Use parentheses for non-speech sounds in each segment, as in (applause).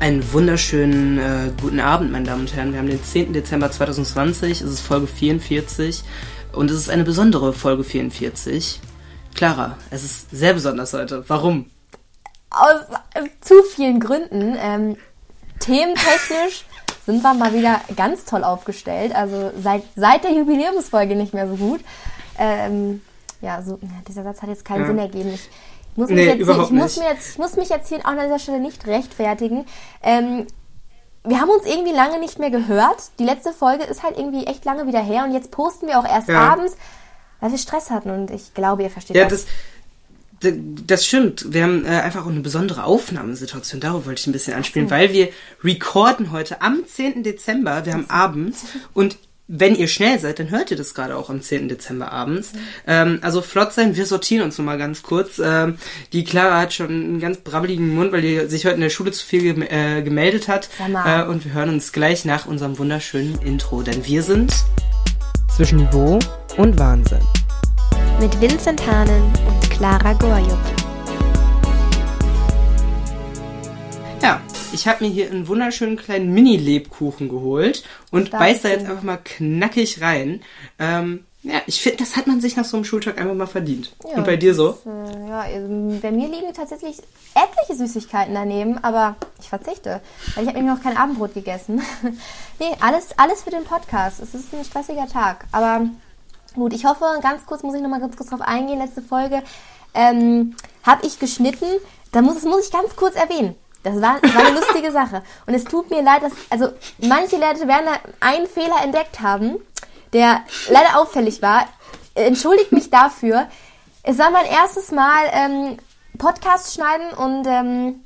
Einen wunderschönen äh, guten Abend, meine Damen und Herren. Wir haben den 10. Dezember 2020, es ist Folge 44 und es ist eine besondere Folge 44. Clara, es ist sehr besonders heute. Warum? Aus äh, zu vielen Gründen. Ähm, thementechnisch (laughs) sind wir mal wieder ganz toll aufgestellt. Also seit, seit der Jubiläumsfolge nicht mehr so gut. Ähm, ja, so, dieser Satz hat jetzt keinen ja. Sinn ergeben. Ich, muss nee, jetzt, hier, ich, muss mir jetzt, ich muss mich jetzt hier auch an dieser Stelle nicht rechtfertigen. Ähm, wir haben uns irgendwie lange nicht mehr gehört. Die letzte Folge ist halt irgendwie echt lange wieder her und jetzt posten wir auch erst ja. abends, weil wir Stress hatten und ich glaube, ihr versteht ja, das. das das stimmt. Wir haben äh, einfach auch eine besondere Aufnahmesituation. Darauf wollte ich ein bisschen anspielen, so. weil wir recorden heute am 10. Dezember. Wir haben abends und wenn ihr schnell seid, dann hört ihr das gerade auch am 10. Dezember abends. Mhm. Ähm, also flott sein, wir sortieren uns nochmal ganz kurz. Ähm, die Clara hat schon einen ganz brabbeligen Mund, weil die sich heute in der Schule zu viel gem äh, gemeldet hat. Äh, und wir hören uns gleich nach unserem wunderschönen Intro, denn wir sind zwischen Niveau und Wahnsinn. Mit Vincent Hahnen und Clara Gorjuk. Ich habe mir hier einen wunderschönen kleinen Mini-Lebkuchen geholt und beiß da jetzt einfach mal knackig rein. Ähm, ja, ich finde, das hat man sich nach so einem Schultag einfach mal verdient. Ja, und bei dir so? Das, äh, ja, also bei mir liegen tatsächlich etliche Süßigkeiten daneben, aber ich verzichte, weil ich habe nämlich noch kein Abendbrot gegessen. (laughs) nee, alles, alles für den Podcast. Es ist ein stressiger Tag, aber gut, ich hoffe, ganz kurz muss ich noch mal ganz kurz drauf eingehen. Letzte Folge ähm, habe ich geschnitten. Da muss, das muss ich ganz kurz erwähnen. Das war, war eine lustige Sache. Und es tut mir leid, dass, also manche Leute werden da einen Fehler entdeckt haben, der leider auffällig war. Entschuldigt mich dafür. Es war mein erstes Mal ähm, Podcast schneiden und ähm,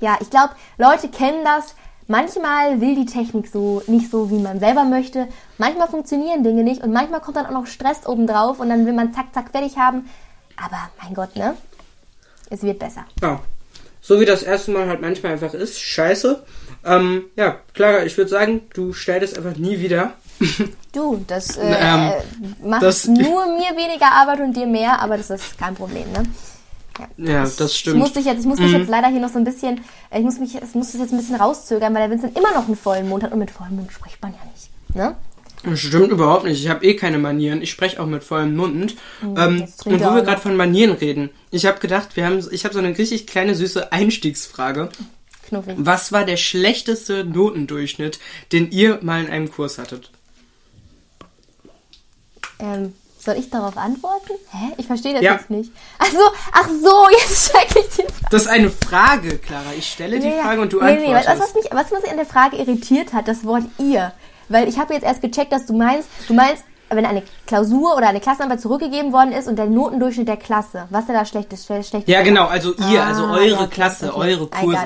ja, ich glaube, Leute kennen das. Manchmal will die Technik so nicht so, wie man selber möchte. Manchmal funktionieren Dinge nicht und manchmal kommt dann auch noch Stress obendrauf und dann will man zack, zack fertig haben. Aber mein Gott, ne? Es wird besser. Ja, so wie das erste Mal halt manchmal einfach ist. Scheiße. Ähm, ja, Clara, ich würde sagen, du schneidest einfach nie wieder. (laughs) Du, das äh, ähm, macht das, nur mir weniger Arbeit und dir mehr, aber das ist kein Problem, ne? Ja, ja das stimmt. Ich muss dich jetzt, ich muss dich mhm. jetzt leider hier noch so ein bisschen, ich muss mich, ich muss das jetzt ein bisschen rauszögern, weil der Vincent immer noch einen vollen Mund hat und mit vollem Mund spricht man ja nicht, ne? Stimmt überhaupt nicht. Ich habe eh keine Manieren. Ich spreche auch mit vollem Mund. Mhm, ähm, und wo wir gerade von Manieren reden, ich habe gedacht, wir haben, ich habe so eine richtig kleine süße Einstiegsfrage. Knuffig. Was war der schlechteste Notendurchschnitt, den ihr mal in einem Kurs hattet? Ähm, soll ich darauf antworten? Hä? Ich verstehe das ja. jetzt nicht. Ach so, ach so, (laughs) jetzt check ich die Frage. Das ist eine Frage, Clara. Ich stelle die Frage und du nee, antwortest. Nee, was, was, mich, was mich an der Frage irritiert hat, das Wort ihr. Weil ich habe jetzt erst gecheckt, dass du meinst, du meinst, wenn eine Klausur oder eine Klassenarbeit zurückgegeben worden ist und der Notendurchschnitt der Klasse, was ist da schlechtes? schlechtes ja, genau, also ihr, ah, also eure ja, okay, Klasse, okay. eure Kurse.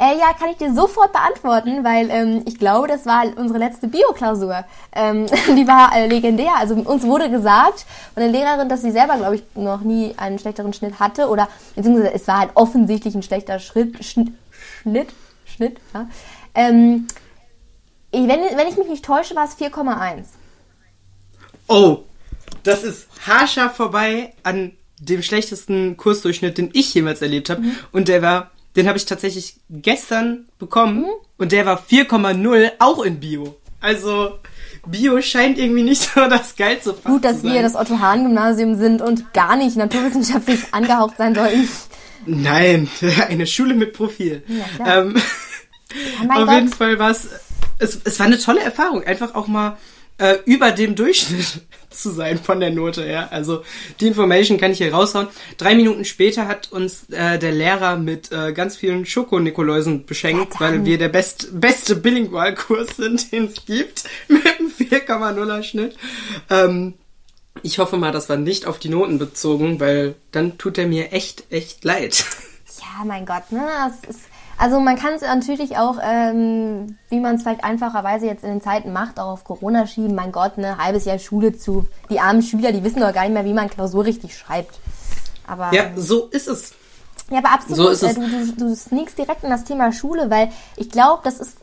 Äh, ja, kann ich dir sofort beantworten, weil ähm, ich glaube, das war unsere letzte Bio-Klausur. Ähm, (laughs) die war äh, legendär. Also uns wurde gesagt von der Lehrerin, dass sie selber, glaube ich, noch nie einen schlechteren Schnitt hatte oder beziehungsweise es war halt offensichtlich ein schlechter Schritt, Schnitt, Schnitt, Schnitt ja. Ähm, wenn, wenn ich mich nicht täusche, war es 4,1. Oh, das ist haarscharf vorbei an dem schlechtesten Kursdurchschnitt, den ich jemals erlebt habe. Mhm. Und der war, den habe ich tatsächlich gestern bekommen. Mhm. Und der war 4,0 auch in Bio. Also Bio scheint irgendwie nicht (laughs) so das geilste Fach Gut, dass wir das Otto-Hahn-Gymnasium sind und gar nicht naturwissenschaftlich (laughs) angehaucht sein sollten. Nein, (laughs) eine Schule mit Profil. Ja, ähm, oh auf Gott. jeden Fall war es es, es war eine tolle Erfahrung, einfach auch mal äh, über dem Durchschnitt (laughs) zu sein von der Note her. Also die Information kann ich hier raushauen. Drei Minuten später hat uns äh, der Lehrer mit äh, ganz vielen Schoko-Nikoläusen beschenkt, ja, weil wir der best, beste Bilingualkurs sind, den es gibt, (laughs) mit einem 4,0er Schnitt. Ähm, ich hoffe mal, das war nicht auf die Noten bezogen, weil dann tut er mir echt, echt leid. (laughs) Ja, mein Gott, ne? Das ist also man kann es natürlich auch, ähm, wie man es vielleicht einfacherweise jetzt in den Zeiten macht, auch auf Corona schieben. Mein Gott, ne, halbes Jahr Schule zu. Die armen Schüler, die wissen doch gar nicht mehr, wie man Klausur richtig schreibt. Aber ja, so ist es. Ja, aber absolut. So ist es. Äh, du, du, du sneakst direkt in das Thema Schule, weil ich glaube, das ist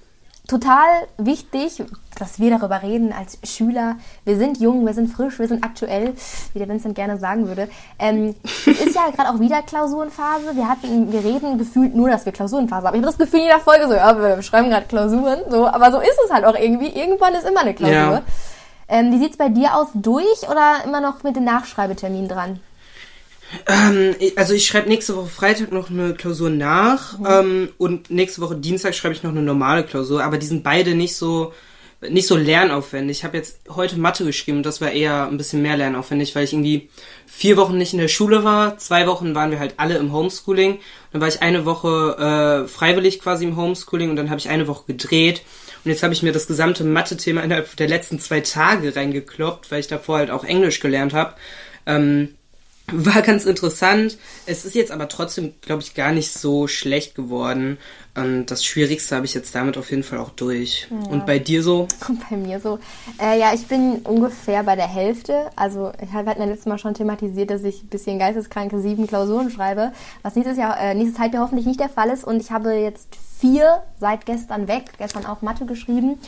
total wichtig, dass wir darüber reden als Schüler. Wir sind jung, wir sind frisch, wir sind aktuell, wie der Vincent gerne sagen würde. Ähm, es ist ja gerade auch wieder Klausurenphase. Wir hatten, wir reden gefühlt nur, dass wir Klausurenphase haben. Ich habe das Gefühl in jeder Folge so, ja, wir schreiben gerade Klausuren, so, aber so ist es halt auch irgendwie. Irgendwann ist immer eine Klausur. Ja. Ähm, wie sieht's bei dir aus? Durch oder immer noch mit den Nachschreibeterminen dran? Ähm, also ich schreibe nächste Woche Freitag noch eine Klausur nach mhm. ähm, und nächste Woche Dienstag schreibe ich noch eine normale Klausur, aber die sind beide nicht so nicht so lernaufwendig. Ich habe jetzt heute Mathe geschrieben und das war eher ein bisschen mehr lernaufwendig, weil ich irgendwie vier Wochen nicht in der Schule war. Zwei Wochen waren wir halt alle im Homeschooling. Dann war ich eine Woche äh, freiwillig quasi im Homeschooling und dann habe ich eine Woche gedreht. Und jetzt habe ich mir das gesamte Mathe-Thema innerhalb der letzten zwei Tage reingekloppt, weil ich davor halt auch Englisch gelernt habe. Ähm, war ganz interessant. Es ist jetzt aber trotzdem, glaube ich, gar nicht so schlecht geworden. Und das Schwierigste habe ich jetzt damit auf jeden Fall auch durch. Ja. Und bei dir so? Und bei mir so. Äh, ja, ich bin ungefähr bei der Hälfte. Also ich habe halt letztes Mal schon thematisiert, dass ich ein bisschen geisteskranke sieben Klausuren schreibe, was nächstes Jahr, äh, nächstes Halbjahr hoffentlich nicht der Fall ist. Und ich habe jetzt vier seit gestern weg, gestern auch Mathe geschrieben,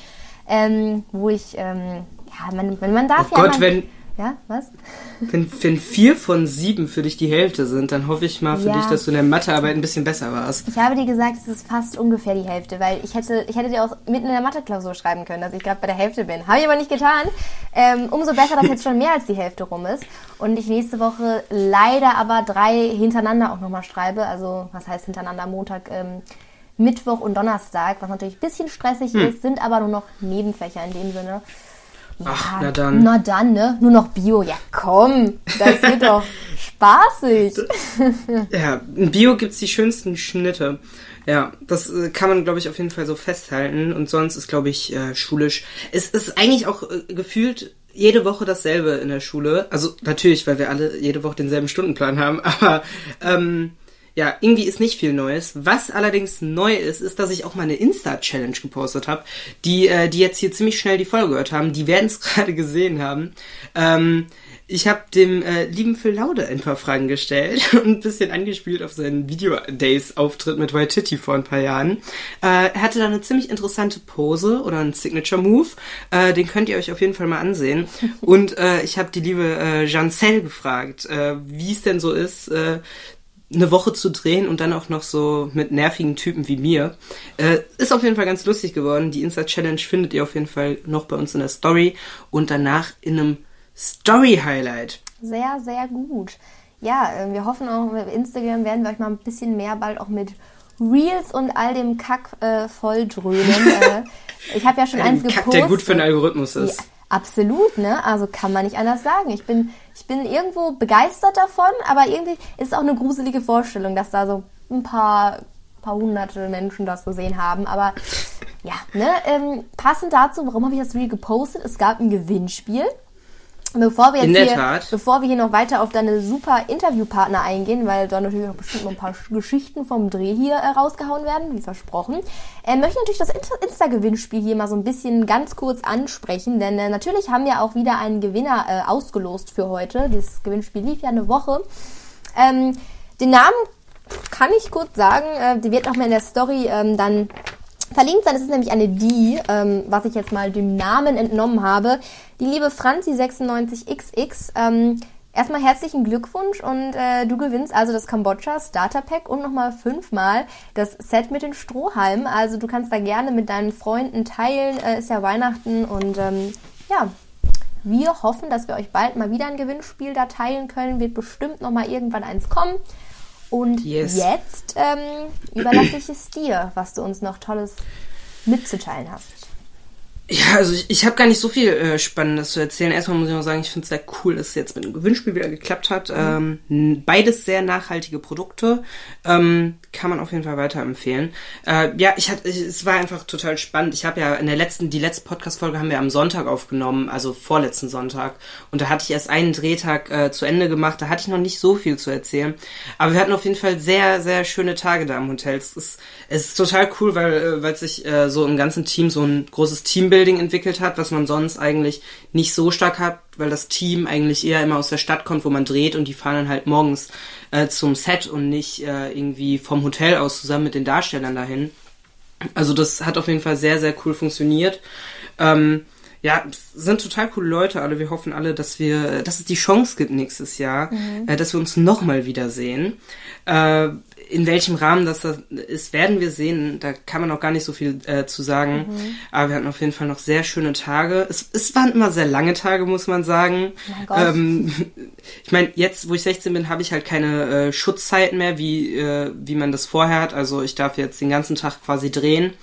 ähm, wo ich, ähm, ja, man, man darf oh ja... Gott, man, wenn ja, was? Wenn, wenn vier von sieben für dich die Hälfte sind, dann hoffe ich mal für ja. dich, dass du in der Mathearbeit ein bisschen besser warst. Ich habe dir gesagt, es ist fast ungefähr die Hälfte, weil ich hätte, ich hätte dir auch mitten in der Mathe-Klausur schreiben können, dass ich gerade bei der Hälfte bin. Habe ich aber nicht getan. Ähm, umso besser, dass jetzt schon mehr als die Hälfte rum ist. Und ich nächste Woche leider aber drei hintereinander auch nochmal schreibe. Also, was heißt hintereinander? Montag, ähm, Mittwoch und Donnerstag, was natürlich ein bisschen stressig hm. ist, sind aber nur noch Nebenfächer in dem Sinne. Ach, ja, na dann. Na dann, ne? Nur noch Bio. Ja, komm. Das (laughs) wird doch spaßig. ja, in Bio gibt's die schönsten Schnitte. Ja, das äh, kann man, glaube ich, auf jeden Fall so festhalten. Und sonst ist, glaube ich, äh, schulisch. Es ist eigentlich auch äh, gefühlt jede Woche dasselbe in der Schule. Also natürlich, weil wir alle jede Woche denselben Stundenplan haben. (laughs) Aber ähm, ja, irgendwie ist nicht viel Neues. Was allerdings neu ist, ist, dass ich auch mal eine Insta-Challenge gepostet habe. Die, äh, die jetzt hier ziemlich schnell die Folge gehört haben, die werden es (laughs) gerade gesehen haben. Ähm, ich habe dem äh, lieben Phil Laude ein paar Fragen gestellt (laughs) und ein bisschen angespielt auf seinen Video-Days-Auftritt mit White Titty vor ein paar Jahren. Äh, er hatte da eine ziemlich interessante Pose oder einen Signature-Move. Äh, den könnt ihr euch auf jeden Fall mal ansehen. (laughs) Und äh, ich habe die liebe äh, Jancelle gefragt, äh, wie es denn so ist, äh, eine Woche zu drehen und dann auch noch so mit nervigen Typen wie mir. Äh, ist auf jeden Fall ganz lustig geworden. Die Insta-Challenge findet ihr auf jeden Fall noch bei uns in der Story und danach in einem Story-Highlight. Sehr, sehr gut. Ja, äh, wir hoffen auch, mit Instagram werden wir euch mal ein bisschen mehr bald auch mit Reels und all dem Kack äh, volldröhnen. (laughs) äh, ich habe ja schon eins gepostet. Kack, der gut für den Algorithmus ist. Ja, absolut, ne? Also kann man nicht anders sagen. Ich bin ich bin irgendwo begeistert davon, aber irgendwie ist es auch eine gruselige Vorstellung, dass da so ein paar, paar hunderte Menschen das gesehen haben. Aber ja, ne, ähm, passend dazu, warum habe ich das Reel gepostet? Es gab ein Gewinnspiel. Bevor wir, jetzt hier, bevor wir hier noch weiter auf deine super Interviewpartner eingehen, weil da natürlich auch bestimmt noch ein paar Geschichten vom Dreh hier äh, rausgehauen werden, wie versprochen, äh, möchte ich natürlich das Insta-Gewinnspiel hier mal so ein bisschen ganz kurz ansprechen, denn äh, natürlich haben wir auch wieder einen Gewinner äh, ausgelost für heute. Dieses Gewinnspiel lief ja eine Woche. Ähm, den Namen kann ich kurz sagen, äh, die wird nochmal in der Story ähm, dann verlinkt sein. Es ist nämlich eine die, ähm, was ich jetzt mal dem Namen entnommen habe. Die liebe Franzi96XX. Ähm, erstmal herzlichen Glückwunsch und äh, du gewinnst also das Kambodscha Starter Pack und nochmal fünfmal das Set mit den Strohhalmen. Also du kannst da gerne mit deinen Freunden teilen. Äh, ist ja Weihnachten und ähm, ja. Wir hoffen, dass wir euch bald mal wieder ein Gewinnspiel da teilen können. Wird bestimmt nochmal irgendwann eins kommen. Und yes. jetzt ähm, überlasse ich es dir, was du uns noch Tolles mitzuteilen hast. Ja, also ich, ich habe gar nicht so viel äh, Spannendes zu erzählen. Erstmal muss ich noch sagen, ich finde es sehr cool, dass es jetzt mit dem Gewinnspiel wieder geklappt hat. Mhm. Ähm, beides sehr nachhaltige Produkte. Ähm, kann man auf jeden Fall weiterempfehlen. Äh, ja, ich hatte, es war einfach total spannend. Ich habe ja in der letzten, die letzte Podcast-Folge haben wir am Sonntag aufgenommen, also vorletzten Sonntag. Und da hatte ich erst einen Drehtag äh, zu Ende gemacht. Da hatte ich noch nicht so viel zu erzählen. Aber wir hatten auf jeden Fall sehr, sehr schöne Tage da im Hotel. Es ist, es ist total cool, weil, äh, weil sich äh, so im ganzen Team so ein großes Team Teambuilding entwickelt hat, was man sonst eigentlich nicht so stark hat, weil das Team eigentlich eher immer aus der Stadt kommt, wo man dreht und die fahren dann halt morgens äh, zum Set und nicht äh, irgendwie vom Hotel aus zusammen mit den Darstellern dahin. Also das hat auf jeden Fall sehr, sehr cool funktioniert. Ähm, ja, sind total coole Leute alle. Wir hoffen alle, dass wir, dass es die Chance gibt nächstes Jahr, mhm. äh, dass wir uns nochmal wiedersehen. Äh, in welchem Rahmen das, ist, werden wir sehen. Da kann man auch gar nicht so viel äh, zu sagen. Mhm. Aber wir hatten auf jeden Fall noch sehr schöne Tage. Es, es waren immer sehr lange Tage, muss man sagen. Ähm, (laughs) ich meine, jetzt, wo ich 16 bin, habe ich halt keine äh, Schutzzeiten mehr, wie, äh, wie man das vorher hat. Also ich darf jetzt den ganzen Tag quasi drehen.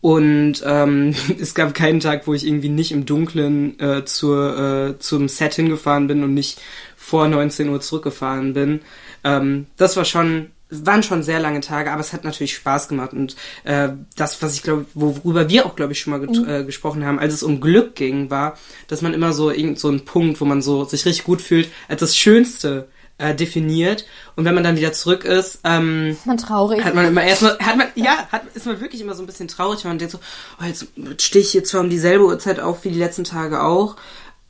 Und ähm, (laughs) es gab keinen Tag, wo ich irgendwie nicht im Dunkeln äh, zur, äh, zum Set hingefahren bin und nicht vor 19 Uhr zurückgefahren bin. Ähm, das war schon waren schon sehr lange Tage, aber es hat natürlich Spaß gemacht und äh, das, was ich glaube, worüber wir auch glaube ich schon mal mhm. äh, gesprochen haben, als es um Glück ging, war, dass man immer so irgend so einen Punkt, wo man so sich richtig gut fühlt, als das Schönste äh, definiert und wenn man dann wieder zurück ist, ähm, ist man traurig. Hat man immer erstmal, hat man, ja, hat, ist man wirklich immer so ein bisschen traurig, weil man denkt so, oh, jetzt stehe ich jetzt zwar um dieselbe Uhrzeit auf wie die letzten Tage auch,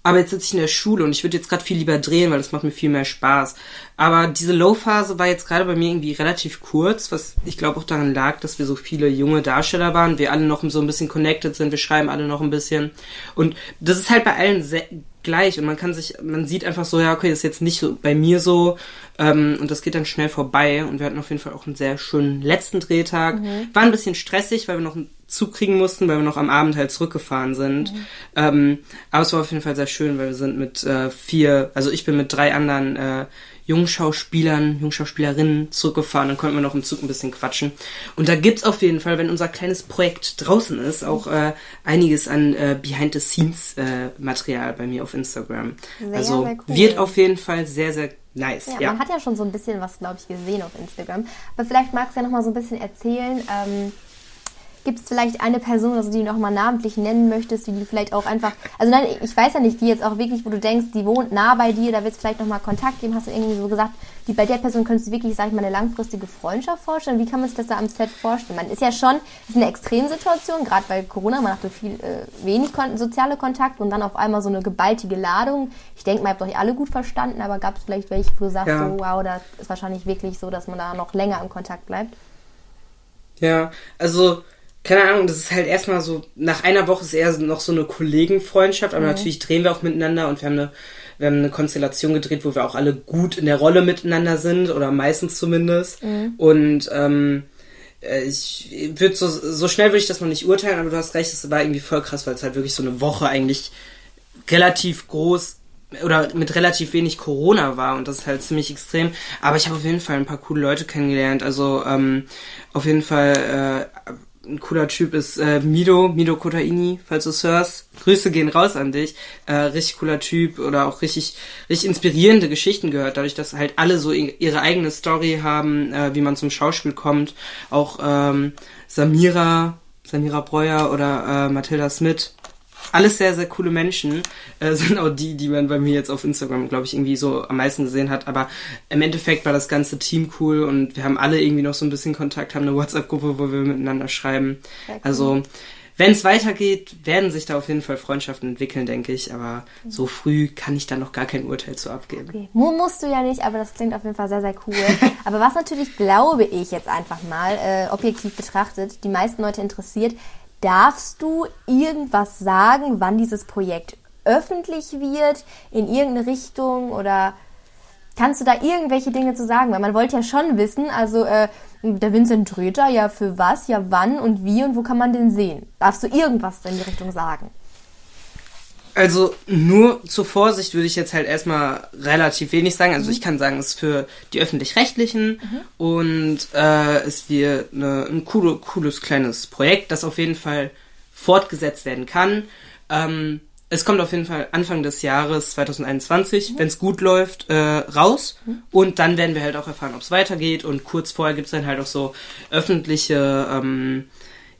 aber jetzt sitze ich in der Schule und ich würde jetzt gerade viel lieber drehen, weil das macht mir viel mehr Spaß. Aber diese Low-Phase war jetzt gerade bei mir irgendwie relativ kurz, was ich glaube auch daran lag, dass wir so viele junge Darsteller waren, wir alle noch so ein bisschen connected sind, wir schreiben alle noch ein bisschen. Und das ist halt bei allen sehr gleich und man kann sich, man sieht einfach so, ja, okay, das ist jetzt nicht so bei mir so ähm, und das geht dann schnell vorbei und wir hatten auf jeden Fall auch einen sehr schönen letzten Drehtag. Mhm. War ein bisschen stressig, weil wir noch einen Zug kriegen mussten, weil wir noch am Abend halt zurückgefahren sind. Mhm. Ähm, aber es war auf jeden Fall sehr schön, weil wir sind mit äh, vier, also ich bin mit drei anderen äh, Jungschauspielern, Jungschauspielerinnen zurückgefahren. Dann konnten wir noch im Zug ein bisschen quatschen. Und da gibt's auf jeden Fall, wenn unser kleines Projekt draußen ist, auch äh, einiges an äh, Behind-the-Scenes-Material äh, bei mir auf Instagram. Sehr, also sehr cool. wird auf jeden Fall sehr, sehr nice. Ja, ja, man hat ja schon so ein bisschen was, glaube ich, gesehen auf Instagram. Aber vielleicht magst du ja noch mal so ein bisschen erzählen. Ähm Gibt es vielleicht eine Person, also die du nochmal namentlich nennen möchtest, die du vielleicht auch einfach, also nein, ich weiß ja nicht, die jetzt auch wirklich, wo du denkst, die wohnt nah bei dir, da wird es vielleicht nochmal Kontakt geben, hast du irgendwie so gesagt, die bei der Person könntest du wirklich, sag ich mal, eine langfristige Freundschaft vorstellen? Wie kann man sich das da am Set vorstellen? Man ist ja schon, ist eine Extremsituation, gerade bei Corona, man hatte viel, äh, wenig kon soziale Kontakte und dann auf einmal so eine gebaltige Ladung. Ich denke, man habt euch alle gut verstanden, aber gab es vielleicht welche, wo du sagst, ja. so, wow, da ist wahrscheinlich wirklich so, dass man da noch länger im Kontakt bleibt? Ja, also keine Ahnung, das ist halt erstmal so, nach einer Woche ist eher noch so eine Kollegenfreundschaft, aber mhm. natürlich drehen wir auch miteinander und wir haben eine, wir haben eine Konstellation gedreht, wo wir auch alle gut in der Rolle miteinander sind, oder meistens zumindest. Mhm. Und ähm, äh, ich würde so, so schnell würde ich das noch nicht urteilen, aber du hast recht, es war irgendwie voll krass, weil es halt wirklich so eine Woche eigentlich relativ groß oder mit relativ wenig Corona war und das ist halt ziemlich extrem. Aber ich habe auf jeden Fall ein paar coole Leute kennengelernt. Also ähm, auf jeden Fall äh, ein cooler Typ ist äh, Mido, Mido Kotaini, falls du es hörst. Grüße gehen raus an dich. Äh, richtig cooler Typ oder auch richtig, richtig inspirierende Geschichten gehört, dadurch, dass halt alle so ihre eigene Story haben, äh, wie man zum Schauspiel kommt. Auch ähm, Samira, Samira Breuer oder äh, Mathilda Smith alles sehr, sehr coole Menschen. Äh, (laughs) sind auch die, die man bei mir jetzt auf Instagram, glaube ich, irgendwie so am meisten gesehen hat. Aber im Endeffekt war das ganze Team cool und wir haben alle irgendwie noch so ein bisschen Kontakt, haben eine WhatsApp-Gruppe, wo wir miteinander schreiben. Cool. Also, wenn es weitergeht, werden sich da auf jeden Fall Freundschaften entwickeln, denke ich. Aber mhm. so früh kann ich da noch gar kein Urteil zu abgeben. Okay. Musst du ja nicht, aber das klingt auf jeden Fall sehr, sehr cool. (laughs) aber was natürlich, glaube ich, jetzt einfach mal äh, objektiv betrachtet, die meisten Leute interessiert, Darfst du irgendwas sagen, wann dieses Projekt öffentlich wird, in irgendeine Richtung oder kannst du da irgendwelche Dinge zu sagen? Weil man wollte ja schon wissen, also äh, der Vincent Tröter, ja für was, ja wann und wie und wo kann man den sehen? Darfst du irgendwas in die Richtung sagen? Also nur zur Vorsicht würde ich jetzt halt erstmal relativ wenig sagen. Also mhm. ich kann sagen, es ist für die öffentlich-rechtlichen mhm. und äh, es wird eine, ein coole, cooles kleines Projekt, das auf jeden Fall fortgesetzt werden kann. Ähm, es kommt auf jeden Fall Anfang des Jahres 2021, mhm. wenn es gut läuft, äh, raus. Mhm. Und dann werden wir halt auch erfahren, ob es weitergeht. Und kurz vorher gibt es dann halt auch so öffentliche ähm,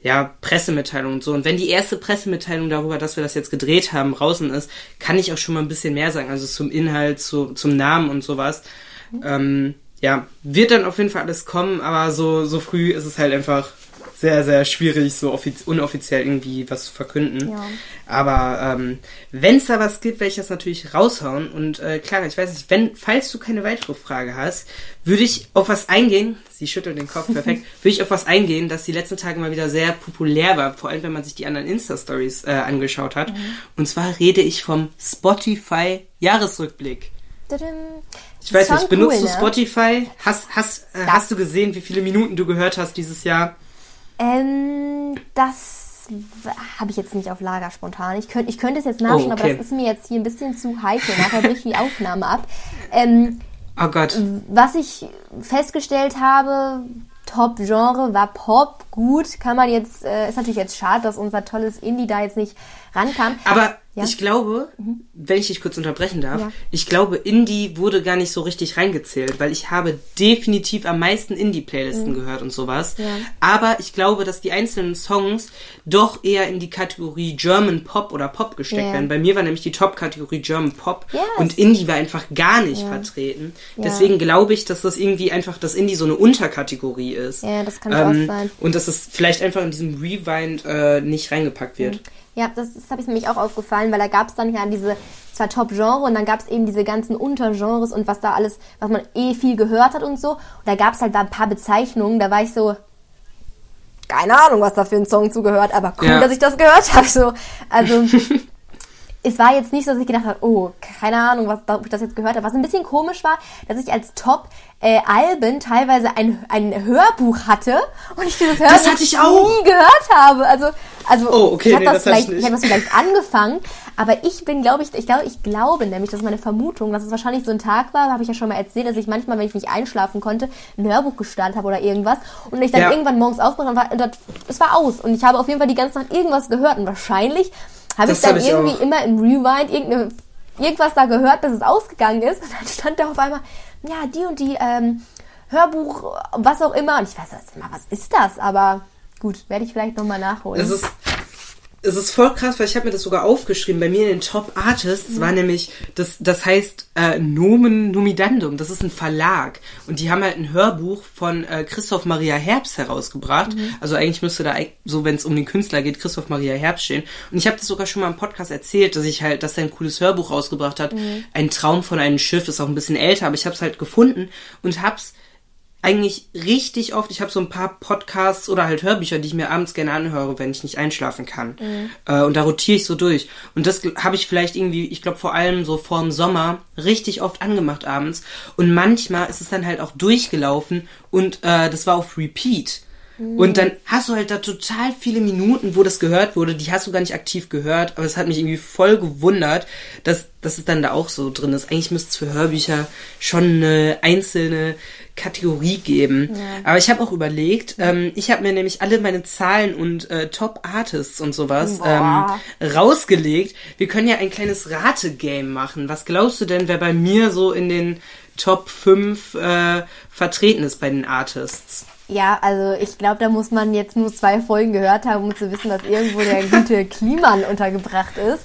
ja, Pressemitteilung und so. Und wenn die erste Pressemitteilung darüber, dass wir das jetzt gedreht haben, draußen ist, kann ich auch schon mal ein bisschen mehr sagen. Also zum Inhalt, zu, zum Namen und sowas. Mhm. Ähm, ja, wird dann auf jeden Fall alles kommen, aber so, so früh ist es halt einfach sehr, sehr schwierig, so unoffiziell irgendwie was zu verkünden. Ja. Aber ähm, wenn es da was gibt, werde ich das natürlich raushauen. Und äh, Clara, ich weiß nicht, wenn, falls du keine weitere Frage hast, würde ich auf was eingehen. Sie schüttelt den Kopf, perfekt. (laughs) würde ich auf was eingehen, dass die letzten Tage mal wieder sehr populär war, vor allem wenn man sich die anderen Insta-Stories äh, angeschaut hat. Mhm. Und zwar rede ich vom Spotify-Jahresrückblick. Ich weiß nicht, benutzt cool, du ne? Spotify? Hast, hast, äh, hast du gesehen, wie viele Minuten du gehört hast dieses Jahr? Ähm, das habe ich jetzt nicht auf Lager spontan. Ich, könnt, ich könnte es jetzt nachschauen, oh, okay. aber das ist mir jetzt hier ein bisschen zu heikel. Nachher bricht die Aufnahme ab. Ähm, oh Gott. Was ich festgestellt habe, Top-Genre war Pop. Gut, kann man jetzt, äh, ist natürlich jetzt schade, dass unser tolles Indie da jetzt nicht rankam. Aber ja. Ich glaube, mhm. wenn ich dich kurz unterbrechen darf, ja. ich glaube, Indie wurde gar nicht so richtig reingezählt, weil ich habe definitiv am meisten Indie-Playlisten mhm. gehört und sowas. Ja. Aber ich glaube, dass die einzelnen Songs doch eher in die Kategorie German Pop oder Pop gesteckt werden. Bei mir war nämlich die Top-Kategorie German Pop yes. und Indie war einfach gar nicht vertreten. Deswegen glaube ich, dass das irgendwie einfach, dass Indie so eine Unterkategorie ist. Ja, das kann ähm, auch sein. Und dass es vielleicht einfach in diesem Rewind äh, nicht reingepackt wird. Mhm. Ja, das, das habe ich nämlich auch aufgefallen, weil da gab es dann ja diese zwar Top-Genre und dann gab es eben diese ganzen Untergenres und was da alles, was man eh viel gehört hat und so. Und da gab es halt ein paar Bezeichnungen, da war ich so, keine Ahnung, was da für ein Song zugehört, aber cool, ja. dass ich das gehört habe. So. Also (laughs) es war jetzt nicht so, dass ich gedacht habe, oh, keine Ahnung, was, ob ich das jetzt gehört habe. Was ein bisschen komisch war, dass ich als Top-Alben äh, teilweise ein, ein Hörbuch hatte und ich dieses Hörbuch das hatte ich auch. nie gehört habe. Also, also oh, okay, ich habe nee, das, vielleicht, ich hab das vielleicht angefangen, aber ich bin, glaube ich, ich glaube, ich glaube nämlich, das ist meine Vermutung, dass es wahrscheinlich so ein Tag war, habe ich ja schon mal erzählt, dass ich manchmal, wenn ich nicht einschlafen konnte, ein Hörbuch gestartet habe oder irgendwas und ich dann ja. irgendwann morgens aufwache und war, es war aus und ich habe auf jeden Fall die ganze Nacht irgendwas gehört und wahrscheinlich habe ich dann hab ich irgendwie auch. immer im Rewind irgendwas da gehört, bis es ausgegangen ist. Und dann stand da auf einmal, ja, die und die ähm, Hörbuch, was auch immer. Und ich weiß jetzt immer, was ist das? Aber gut, werde ich vielleicht nochmal nachholen. Es ist es ist voll krass, weil ich habe mir das sogar aufgeschrieben. Bei mir in den Top Artists mhm. war nämlich, das, das heißt äh, Nomen Numidandum. Das ist ein Verlag. Und die haben halt ein Hörbuch von äh, Christoph Maria Herbst herausgebracht. Mhm. Also eigentlich müsste da, so wenn es um den Künstler geht, Christoph Maria Herbst stehen. Und ich habe das sogar schon mal im Podcast erzählt, dass ich halt, dass er ein cooles Hörbuch rausgebracht hat. Mhm. Ein Traum von einem Schiff, ist auch ein bisschen älter, aber ich habe es halt gefunden und hab's eigentlich richtig oft, ich habe so ein paar Podcasts oder halt Hörbücher, die ich mir abends gerne anhöre, wenn ich nicht einschlafen kann. Mhm. Äh, und da rotiere ich so durch. Und das habe ich vielleicht irgendwie, ich glaube vor allem so vor dem Sommer, richtig oft angemacht abends. Und manchmal ist es dann halt auch durchgelaufen und äh, das war auf Repeat. Und dann hast du halt da total viele Minuten, wo das gehört wurde, die hast du gar nicht aktiv gehört, aber es hat mich irgendwie voll gewundert, dass, dass es dann da auch so drin ist. Eigentlich müsste es für Hörbücher schon eine einzelne Kategorie geben. Ja. Aber ich habe auch überlegt, ähm, ich habe mir nämlich alle meine Zahlen und äh, Top-Artists und sowas ähm, rausgelegt. Wir können ja ein kleines Rate-Game machen. Was glaubst du denn, wer bei mir so in den Top 5 äh, vertreten ist bei den Artists? Ja, also ich glaube, da muss man jetzt nur zwei Folgen gehört haben, um zu wissen, dass irgendwo der gute (laughs) Kliman untergebracht ist.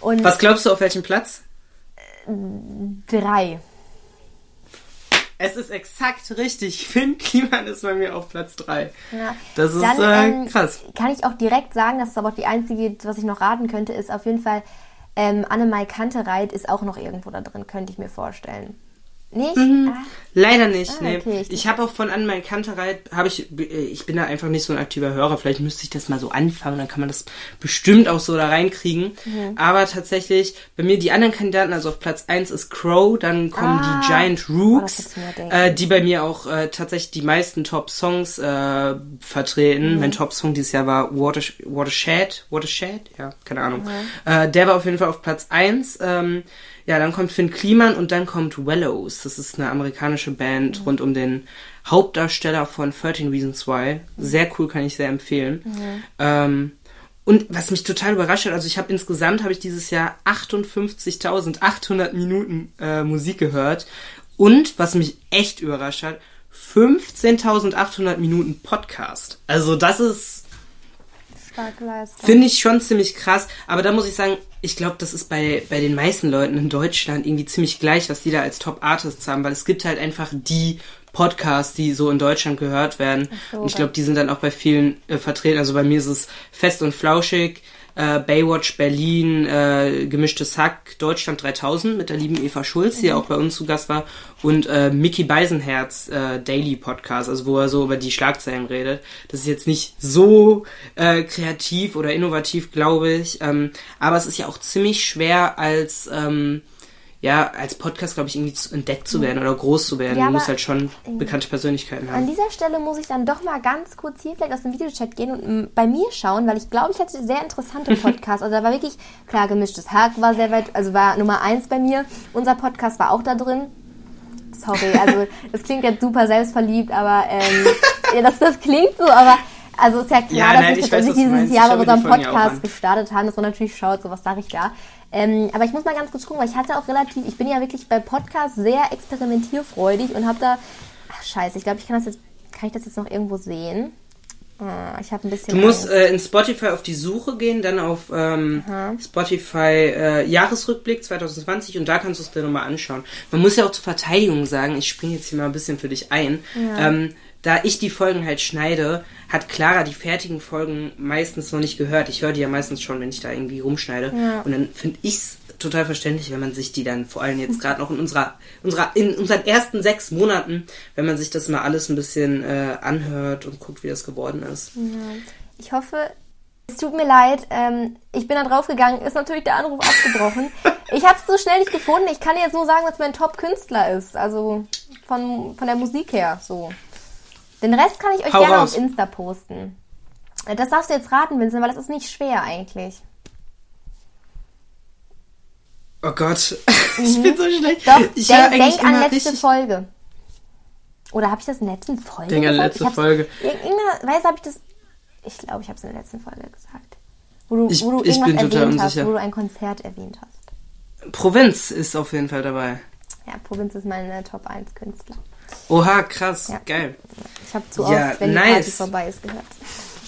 Und Was glaubst du, auf welchem Platz? Drei. Es ist exakt richtig. (laughs) Finn Kliman ist bei mir auf Platz 3. Ja. Das ist Dann, äh, ähm, krass. Kann ich auch direkt sagen, das ist aber auch die einzige, was ich noch raten könnte, ist auf jeden Fall ähm, Annemai Kantereit ist auch noch irgendwo da drin, könnte ich mir vorstellen. Nicht? Mhm. Ah. Leider nicht. Ah, nee. Okay, ich, ich habe auch von Anne Kantereit, habe ich, ich bin da einfach nicht so ein aktiver Hörer. Vielleicht müsste ich das mal so anfangen, dann kann man das bestimmt auch so da reinkriegen. Mhm. Aber tatsächlich, bei mir die anderen Kandidaten, also auf Platz 1 ist Crow, dann kommen ah. die Giant Rooks, oh, äh, die bei mir auch äh, tatsächlich die meisten Top-Songs äh, vertreten. Mhm. Mein Top-Song dieses Jahr war Water, Watershed, Watershed, ja, keine Ahnung. Mhm. Äh, der war auf jeden Fall auf Platz 1. Ähm, ja, dann kommt Finn Kliman und dann kommt Wellows. Das ist eine amerikanische Band mhm. rund um den Hauptdarsteller von 13 Reasons Why. Sehr cool, kann ich sehr empfehlen. Mhm. Ähm, und was mich total überrascht hat, also ich habe insgesamt habe ich dieses Jahr 58.800 Minuten äh, Musik gehört und was mich echt überrascht hat, 15.800 Minuten Podcast. Also das ist. Finde ich schon ziemlich krass, aber da muss ich sagen, ich glaube, das ist bei, bei den meisten Leuten in Deutschland irgendwie ziemlich gleich, was die da als Top-Artists haben, weil es gibt halt einfach die Podcasts, die so in Deutschland gehört werden. So, und ich glaube, die sind dann auch bei vielen äh, vertreten. Also bei mir ist es Fest und Flauschig, äh, Baywatch Berlin, äh, Gemischtes Hack, Deutschland 3000 mit der lieben Eva Schulz, die mhm. auch bei uns zu Gast war, und äh, Mickey Beisenherz äh, Daily Podcast, also wo er so über die Schlagzeilen redet. Das ist jetzt nicht so äh, kreativ oder innovativ, glaube ich, ähm, aber es ist ja auch ziemlich schwer als ähm, ja, als Podcast, glaube ich, irgendwie zu, entdeckt zu werden oder groß zu werden. Ja, du musst halt schon bekannte Persönlichkeiten haben. An dieser Stelle muss ich dann doch mal ganz kurz hier vielleicht aus dem Videochat gehen und bei mir schauen, weil ich glaube, ich hatte sehr interessante (laughs) Podcasts. also da war wirklich, klar, gemischtes Hack war sehr weit, also war Nummer eins bei mir. Unser Podcast war auch da drin. Sorry, also (laughs) das klingt jetzt super selbstverliebt, aber ähm, ja, das, das klingt so, aber also ist ja klar, ja, dass nein, ich weiß, dieses Jahr bei unserem Podcast gestartet haben, dass man natürlich schaut, so was sage ich da. Ähm, aber ich muss mal ganz kurz gucken, weil ich hatte auch relativ, ich bin ja wirklich bei Podcasts sehr experimentierfreudig und habe da, ach scheiße, ich glaube, ich kann das jetzt, kann ich das jetzt noch irgendwo sehen? Ah, ich habe ein bisschen. Du musst äh, in Spotify auf die Suche gehen, dann auf ähm, Spotify äh, Jahresrückblick 2020 und da kannst du es dir nochmal anschauen. Man muss ja auch zur Verteidigung sagen, ich springe jetzt hier mal ein bisschen für dich ein. Ja. Ähm, da ich die Folgen halt schneide, hat Clara die fertigen Folgen meistens noch nicht gehört. Ich höre die ja meistens schon, wenn ich da irgendwie rumschneide. Ja. Und dann finde ich es total verständlich, wenn man sich die dann vor allem jetzt gerade noch in unserer, unserer, in unseren ersten sechs Monaten, wenn man sich das mal alles ein bisschen äh, anhört und guckt, wie das geworden ist. Ich hoffe, es tut mir leid, ähm, ich bin da draufgegangen, ist natürlich der Anruf abgebrochen. (laughs) ich habe es so schnell nicht gefunden. Ich kann jetzt nur sagen, dass mein Top-Künstler ist. Also von, von der Musik her so. Den Rest kann ich euch Hau gerne raus. auf Insta posten. Das darfst du jetzt raten, Vincent, weil das ist nicht schwer eigentlich. Oh Gott, (laughs) ich bin so schlecht. Doch, ich denk, denk an letzte Folge. Oder habe ich das in der letzten Folge Denk an letzte Folge. In irgendeiner habe ich das... Ich glaube, ich habe es in der letzten Folge gesagt. Wo du, ich, wo du irgendwas erwähnt hast, wo du ein Konzert erwähnt hast. Provinz ist auf jeden Fall dabei. Ja, Provinz ist mein äh, Top 1 Künstler. Oha, krass, ja. geil. Ich habe zu ja, oft, wenn nice. die Party vorbei ist, gehört.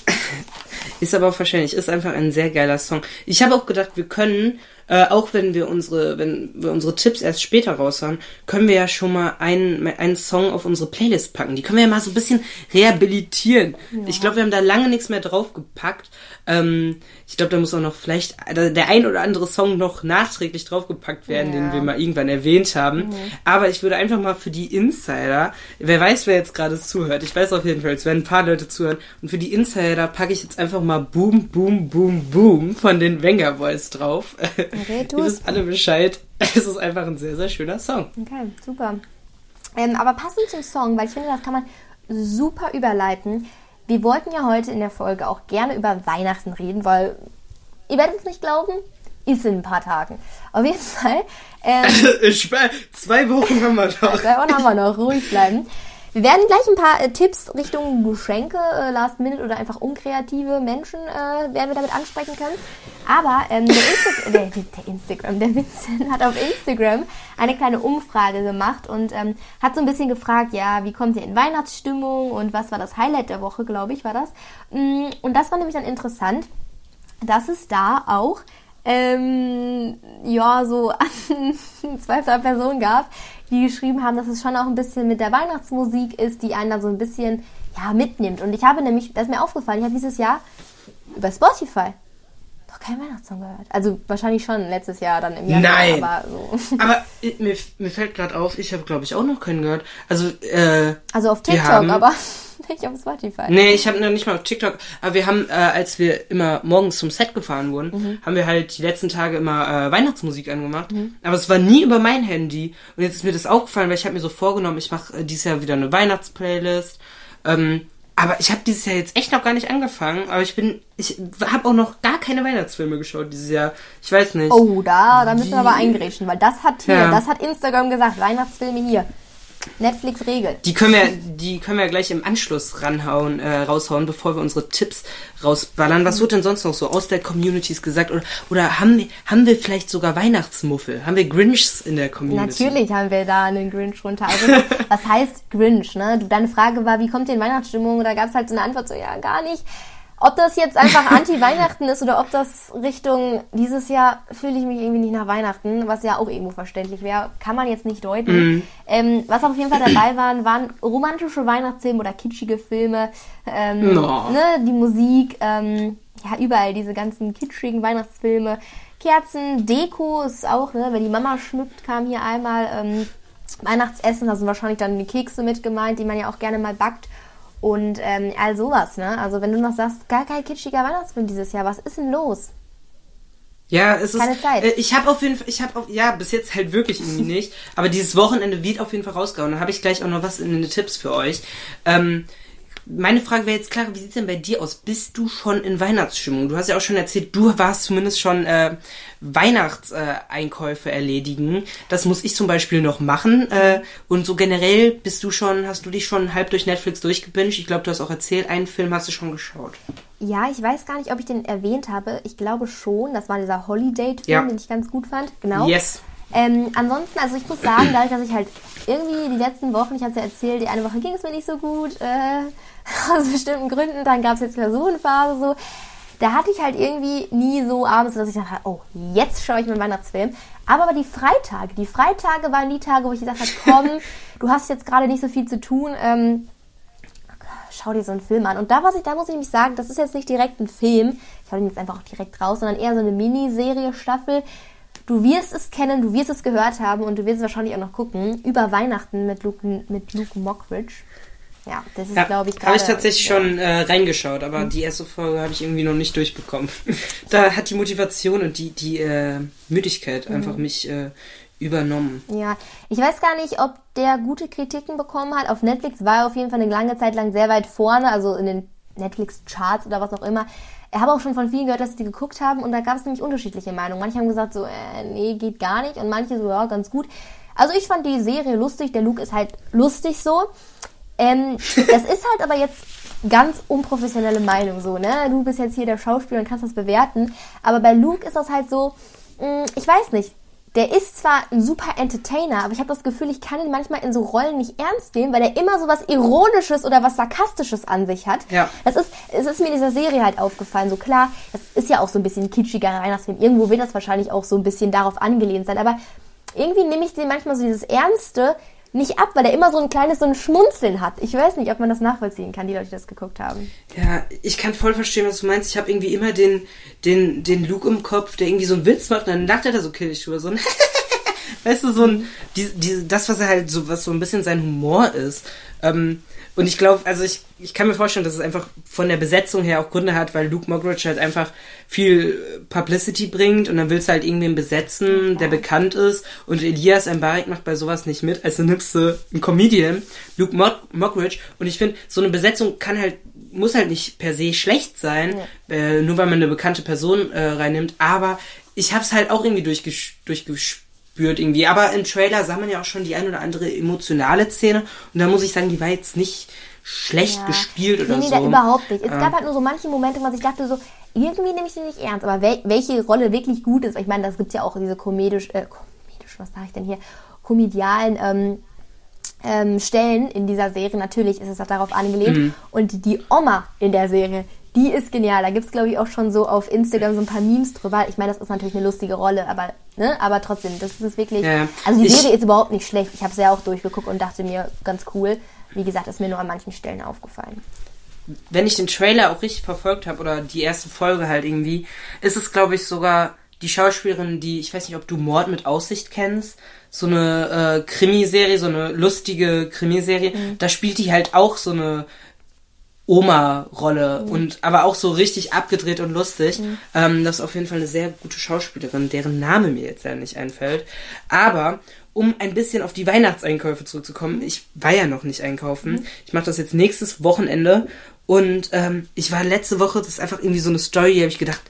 (laughs) Ist aber auch wahrscheinlich, ist einfach ein sehr geiler Song. Ich habe auch gedacht, wir können, äh, auch wenn wir unsere, wenn wir unsere Tipps erst später raushauen, können wir ja schon mal einen, einen Song auf unsere Playlist packen. Die können wir ja mal so ein bisschen rehabilitieren. Ja. Ich glaube, wir haben da lange nichts mehr draufgepackt. Ähm, ich glaube, da muss auch noch vielleicht der ein oder andere Song noch nachträglich draufgepackt werden, ja. den wir mal irgendwann erwähnt haben. Mhm. Aber ich würde einfach mal für die Insider, wer weiß, wer jetzt gerade zuhört, ich weiß auf jeden Fall, es werden ein paar Leute zuhören, und für die Insider packe ich jetzt einfach mal Boom, Boom, Boom, Boom von den Wenger Boys drauf. (laughs) Okay, Ihr wisst alle Bescheid. (laughs) Es ist einfach ein sehr, sehr schöner Song. Okay, super. Ähm, aber passend zum Song, weil ich finde, das kann man super überleiten. Wir wollten ja heute in der Folge auch gerne über Weihnachten reden, weil ihr werdet es nicht glauben, ist in ein paar Tagen. Auf jeden Fall. Ähm, (laughs) zwei Wochen haben wir noch. (laughs) Zwei Wochen haben wir noch, ruhig bleiben. Wir werden gleich ein paar äh, Tipps Richtung Geschenke, äh, Last Minute oder einfach unkreative Menschen äh, werden wir damit ansprechen können. Aber ähm, der, Insta (laughs) der, der, Instagram, der Vincent hat auf Instagram eine kleine Umfrage gemacht und ähm, hat so ein bisschen gefragt, ja, wie kommt ihr in Weihnachtsstimmung und was war das Highlight der Woche, glaube ich, war das. Mm, und das war nämlich dann interessant, dass es da auch ähm, ja, so (laughs) zwei, drei Personen gab, die geschrieben haben, dass es schon auch ein bisschen mit der Weihnachtsmusik ist, die einen da so ein bisschen ja, mitnimmt. Und ich habe nämlich, das ist mir aufgefallen, ich habe dieses Jahr über Spotify noch keinen Weihnachtssong gehört. Also wahrscheinlich schon letztes Jahr dann im Januar. Nein. Aber, so. (laughs) aber mir, mir fällt gerade auf, ich habe glaube ich auch noch keinen gehört. Also äh, also auf TikTok, haben, aber nicht auf Spotify. Nee, ich habe noch nicht mal auf TikTok. Aber wir haben, äh, als wir immer morgens zum Set gefahren wurden, mhm. haben wir halt die letzten Tage immer äh, Weihnachtsmusik angemacht. Mhm. Aber es war nie über mein Handy. Und jetzt ist mir das aufgefallen, weil ich habe mir so vorgenommen, ich mache äh, dieses Jahr wieder eine Weihnachtsplaylist. Ähm, aber ich habe dieses Jahr jetzt echt noch gar nicht angefangen. Aber ich bin, ich habe auch noch gar keine Weihnachtsfilme geschaut dieses Jahr. Ich weiß nicht. Oh, da, da müssen wir aber eingrätschen, weil das hat hier, ja. das hat Instagram gesagt, Weihnachtsfilme hier. Netflix regelt. Die können wir, die können wir gleich im Anschluss ranhauen, äh, raushauen, bevor wir unsere Tipps rausballern. Was wird denn sonst noch so aus der Communities gesagt? Oder, oder haben, wir, haben wir vielleicht sogar Weihnachtsmuffel? Haben wir Grinchs in der Community? Natürlich haben wir da einen Grinch runter. Also, was heißt Grinch? Ne? Deine Frage war, wie kommt ihr in Weihnachtsstimmung? Da gab es halt so eine Antwort so, ja, gar nicht. Ob das jetzt einfach Anti-Weihnachten ist oder ob das Richtung dieses Jahr fühle ich mich irgendwie nicht nach Weihnachten, was ja auch irgendwo verständlich wäre, kann man jetzt nicht deuten. Mm. Ähm, was auf jeden Fall dabei waren, waren romantische Weihnachtsfilme oder kitschige Filme, ähm, no. ne, die Musik, ähm, ja, überall diese ganzen kitschigen Weihnachtsfilme. Kerzen, Deko ist auch, ne, wenn die Mama schmückt, kam hier einmal ähm, Weihnachtsessen, da sind wahrscheinlich dann die Kekse mit gemeint, die man ja auch gerne mal backt. Und ähm, all sowas, ne? Also wenn du noch sagst, gar kein kitschiger Weihnachtsfilm dieses Jahr, was ist denn los? Ja, es Keine ist. Zeit. Äh, ich habe auf jeden Fall, ich habe auf, ja, bis jetzt halt wirklich irgendwie nicht. Aber dieses Wochenende wird auf jeden Fall rausgehauen. Da habe ich gleich auch noch was in den Tipps für euch. Ähm, meine Frage wäre jetzt klar, wie sieht's denn bei dir aus? Bist du schon in Weihnachtsstimmung? Du hast ja auch schon erzählt, du warst zumindest schon äh, Weihnachtseinkäufe erledigen. Das muss ich zum Beispiel noch machen. Äh, und so generell bist du schon, hast du dich schon halb durch Netflix durchgebinged? Ich glaube, du hast auch erzählt, einen Film hast du schon geschaut. Ja, ich weiß gar nicht, ob ich den erwähnt habe. Ich glaube schon. Das war dieser Holiday-Film, ja. den ich ganz gut fand. Genau. Yes. Ähm, ansonsten, also ich muss sagen, dadurch, dass ich halt irgendwie die letzten Wochen, ich habe es ja erzählt, die eine Woche ging es mir nicht so gut, äh, (laughs) aus bestimmten Gründen, dann gab es jetzt Klausurenphase so. Da hatte ich halt irgendwie nie so abends, dass ich dachte, oh, jetzt schaue ich mir einen Weihnachtsfilm. Aber die Freitage, die Freitage waren die Tage, wo ich gesagt habe, (laughs) komm, du hast jetzt gerade nicht so viel zu tun, ähm, schau dir so einen Film an. Und da, was ich, da muss ich nämlich sagen, das ist jetzt nicht direkt ein Film, ich hau den jetzt einfach auch direkt raus, sondern eher so eine Miniserie, Staffel, Du wirst es kennen, du wirst es gehört haben und du wirst es wahrscheinlich auch noch gucken. Über Weihnachten mit Luke, mit Luke Mockridge. Ja, das ist, ja, glaube ich, gerade... Habe ich tatsächlich ja. schon äh, reingeschaut, aber mhm. die erste Folge habe ich irgendwie noch nicht durchbekommen. (laughs) da hat die Motivation und die, die äh, Müdigkeit mhm. einfach mich äh, übernommen. Ja, ich weiß gar nicht, ob der gute Kritiken bekommen hat. Auf Netflix war er auf jeden Fall eine lange Zeit lang sehr weit vorne, also in den Netflix-Charts oder was auch immer. Ich habe auch schon von vielen gehört, dass sie die geguckt haben und da gab es nämlich unterschiedliche Meinungen. Manche haben gesagt so, äh, nee, geht gar nicht und manche so, ja, ganz gut. Also ich fand die Serie lustig, der Luke ist halt lustig so. Ähm, das ist halt aber jetzt ganz unprofessionelle Meinung so, ne? Du bist jetzt hier der Schauspieler und kannst das bewerten. Aber bei Luke ist das halt so, mh, mm, ich weiß nicht, der ist zwar ein super Entertainer, aber ich habe das Gefühl, ich kann ihn manchmal in so Rollen nicht ernst nehmen, weil er immer so was Ironisches oder was Sarkastisches an sich hat. Ja. Das ist, es ist mir in dieser Serie halt aufgefallen. So klar, das ist ja auch so ein bisschen kitschiger Weihnachtsfilm. Irgendwo wird das wahrscheinlich auch so ein bisschen darauf angelehnt sein. Aber irgendwie nehme ich den manchmal so dieses Ernste nicht ab, weil er immer so ein kleines so ein Schmunzeln hat. Ich weiß nicht, ob man das nachvollziehen kann, die Leute, die das geguckt haben. Ja, ich kann voll verstehen, was du meinst. Ich habe irgendwie immer den, den, den Luke im Kopf, der irgendwie so einen Witz macht und dann lacht er da so killig oder so. (laughs) weißt du, so ein, die, die, das, was er halt so, was so ein bisschen sein Humor ist. Ähm, und ich glaube, also ich, ich kann mir vorstellen, dass es einfach von der Besetzung her auch Gründe hat, weil Luke Mockridge halt einfach viel Publicity bringt und dann willst du halt irgendwen besetzen, der bekannt ist. Und Elias Mbarek macht bei sowas nicht mit, also nimmst du einen Comedian, Luke Mockridge. Und ich finde, so eine Besetzung kann halt muss halt nicht per se schlecht sein, ja. äh, nur weil man eine bekannte Person äh, reinnimmt, aber ich hab's halt auch irgendwie durchges durchgespürt spürt irgendwie. Aber im Trailer sah man ja auch schon die ein oder andere emotionale Szene und da muss ich sagen, die war jetzt nicht schlecht ja. gespielt oder nee, nee, so. Nee, überhaupt nicht. Es äh. gab halt nur so manche Momente, wo ich dachte so, irgendwie nehme ich den nicht ernst. Aber wel welche Rolle wirklich gut ist, ich meine, das gibt ja auch diese komedisch, äh, komedisch, was sage ich denn hier, komedialen ähm, ähm, Stellen in dieser Serie. Natürlich ist es auch darauf angelegt. Mhm. Und die Oma in der Serie, die ist genial. Da gibt es, glaube ich, auch schon so auf Instagram so ein paar Memes drüber. Ich meine, das ist natürlich eine lustige Rolle, aber, ne? aber trotzdem, das ist wirklich. Ja, also die Serie ist überhaupt nicht schlecht. Ich habe sie ja auch durchgeguckt und dachte mir, ganz cool. Wie gesagt, ist mir nur an manchen Stellen aufgefallen. Wenn ich den Trailer auch richtig verfolgt habe oder die erste Folge halt irgendwie, ist es, glaube ich, sogar die Schauspielerin, die, ich weiß nicht, ob du Mord mit Aussicht kennst, so eine äh, Krimiserie, so eine lustige Krimiserie, mhm. da spielt die halt auch so eine Oma-Rolle mhm. und aber auch so richtig abgedreht und lustig. Mhm. Ähm, das ist auf jeden Fall eine sehr gute Schauspielerin, deren Name mir jetzt ja nicht einfällt. Aber um ein bisschen auf die Weihnachtseinkäufe zurückzukommen, ich war ja noch nicht einkaufen. Mhm. Ich mache das jetzt nächstes Wochenende und ähm, ich war letzte Woche, das ist einfach irgendwie so eine Story, die habe ich gedacht,